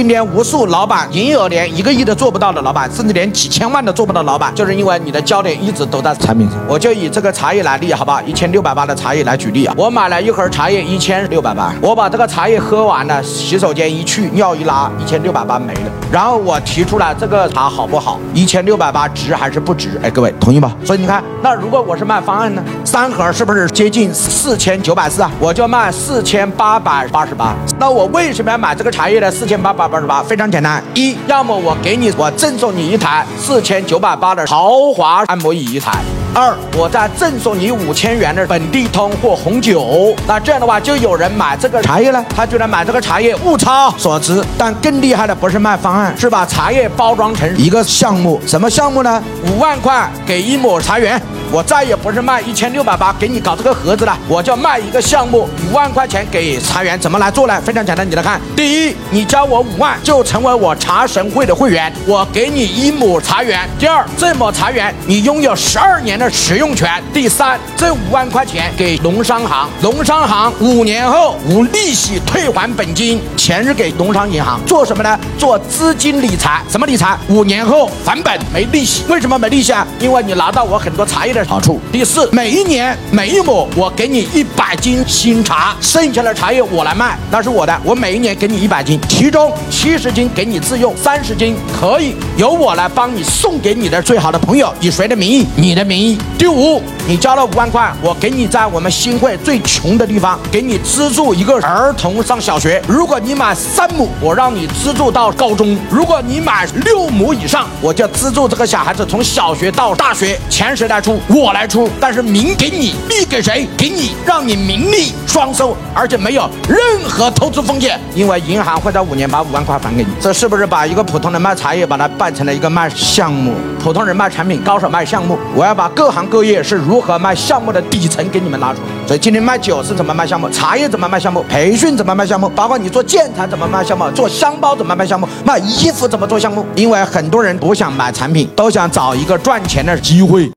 今天无数老板营业额连一个亿都做不到的老板，甚至连几千万都做不到的老板，就是因为你的焦点一直都在产品上。我就以这个茶叶来例，好不好？一千六百八的茶叶来举例啊。我买了一盒茶叶，一千六百八，我把这个茶叶喝完了，洗手间一去，尿一拉，一千六百八没了。然后我提出来这个茶好不好？一千六百八值还是不值？哎，各位同意吗？所以你看，那如果我是卖方案呢？三盒是不是接近四千九百四啊？我就卖四千八百八十八。那我为什么要买这个茶叶呢？四千八百八十八非常简单，一要么我给你，我赠送你一台四千九百八的豪华按摩椅一台。二，我再赠送你五千元的本地通或红酒，那这样的话就有人买这个茶叶了，他居然买这个茶叶物超所值。但更厉害的不是卖方案，是把茶叶包装成一个项目。什么项目呢？五万块给一亩茶园。我再也不是卖一千六百八给你搞这个盒子了，我就卖一个项目，五万块钱给茶园，怎么来做呢？非常简单，你来看，第一，你交我五万就成为我茶神会的会员，我给你一亩茶园。第二，这亩茶园你拥有十二年的使用权。第三，这五万块钱给农商行，农商行五年后无利息退还本金，钱是给农商银行做什么呢？做资金理财，什么理财？五年后返本没利息，为什么没利息啊？因为你拿到我很多茶叶的。好处。第四，每一年每一亩我给你一百斤新茶，剩下的茶叶我来卖，那是我的。我每一年给你一百斤，其中七十斤给你自用，三十斤可以由我来帮你送给你的最好的朋友，以谁的名义？你的名义。第五，你交了五万块，我给你在我们新会最穷的地方给你资助一个儿童上小学。如果你买三亩，我让你资助到高中；如果你买六亩以上，我就资助这个小孩子从小学到大学。钱谁来出？我来出，但是名给你，利给谁？给你，让你名利双收，而且没有任何投资风险，因为银行会在五年把五万块还给你。这是不是把一个普通人卖茶叶，把它办成了一个卖项目？普通人卖产品，高手卖项目。我要把各行各业是如何卖项目的底层给你们拿出来。所以今天卖酒是怎么卖项目？茶叶怎么卖项目？培训怎么卖项目？包括你做建材怎么卖项目？做箱包怎么卖项目？卖衣服怎么做项目？因为很多人不想买产品，都想找一个赚钱的机会。